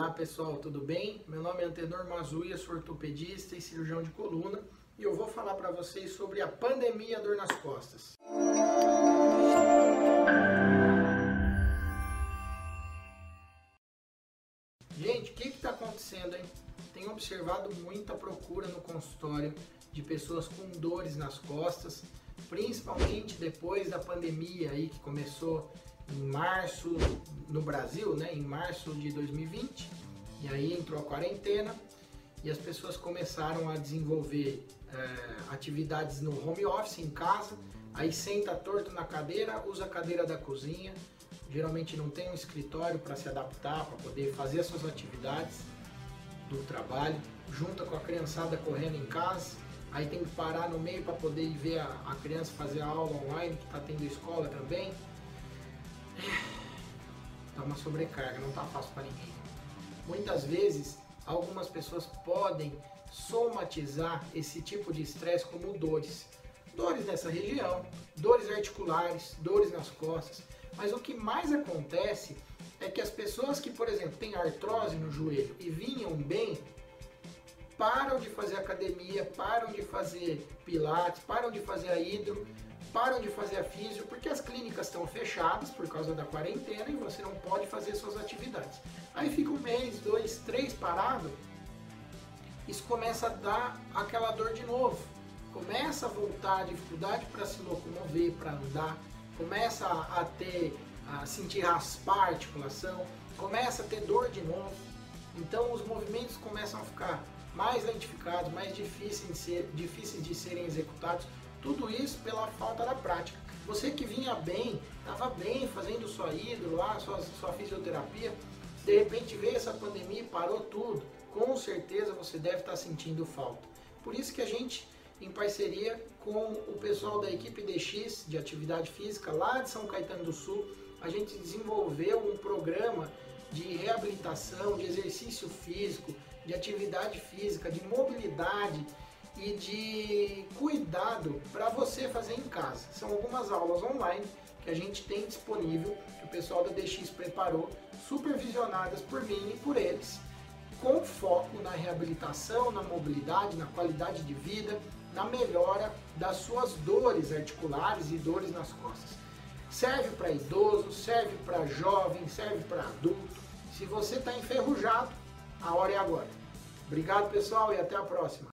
Olá pessoal, tudo bem? Meu nome é Antenor Mazuia, sou ortopedista e cirurgião de coluna e eu vou falar para vocês sobre a pandemia dor nas costas. Gente, o que está acontecendo, hein? Tenho observado muita procura no consultório de pessoas com dores nas costas, principalmente depois da pandemia aí que começou em março no Brasil, né, em março de 2020, e aí entrou a quarentena e as pessoas começaram a desenvolver é, atividades no home office, em casa, aí senta torto na cadeira, usa a cadeira da cozinha, geralmente não tem um escritório para se adaptar, para poder fazer as suas atividades do trabalho, junta com a criançada correndo em casa, aí tem que parar no meio para poder ver a, a criança fazer a aula online, que está tendo escola também, Tá uma sobrecarga, não tá fácil para ninguém. Muitas vezes, algumas pessoas podem somatizar esse tipo de estresse como dores. Dores nessa região, dores articulares, dores nas costas. Mas o que mais acontece é que as pessoas que, por exemplo, têm artrose no joelho e vinham bem, param de fazer academia, param de fazer pilates, param de fazer a hidro, param de fazer a físio porque as clínicas estão fechadas por causa da quarentena e você não pode fazer suas atividades. Aí fica um mês, dois, três parado, isso começa a dar aquela dor de novo. Começa a voltar a dificuldade para se locomover, para andar, começa a, ter, a sentir raspar a articulação, começa a ter dor de novo. Então os movimentos começam a ficar mais lentificados, mais difíceis de, ser, difíceis de serem executados tudo isso pela falta da prática. Você que vinha bem, estava bem fazendo sua hidro lá, sua, sua fisioterapia, de repente veio essa pandemia e parou tudo. Com certeza você deve estar sentindo falta. Por isso que a gente, em parceria com o pessoal da equipe DX de atividade física lá de São Caetano do Sul, a gente desenvolveu um programa de reabilitação, de exercício físico, de atividade física, de mobilidade e de cuidado para você fazer em casa. São algumas aulas online que a gente tem disponível, que o pessoal da DX preparou, supervisionadas por mim e por eles, com foco na reabilitação, na mobilidade, na qualidade de vida, na melhora das suas dores articulares e dores nas costas. Serve para idoso, serve para jovem, serve para adulto. Se você está enferrujado, a hora é agora. Obrigado pessoal e até a próxima.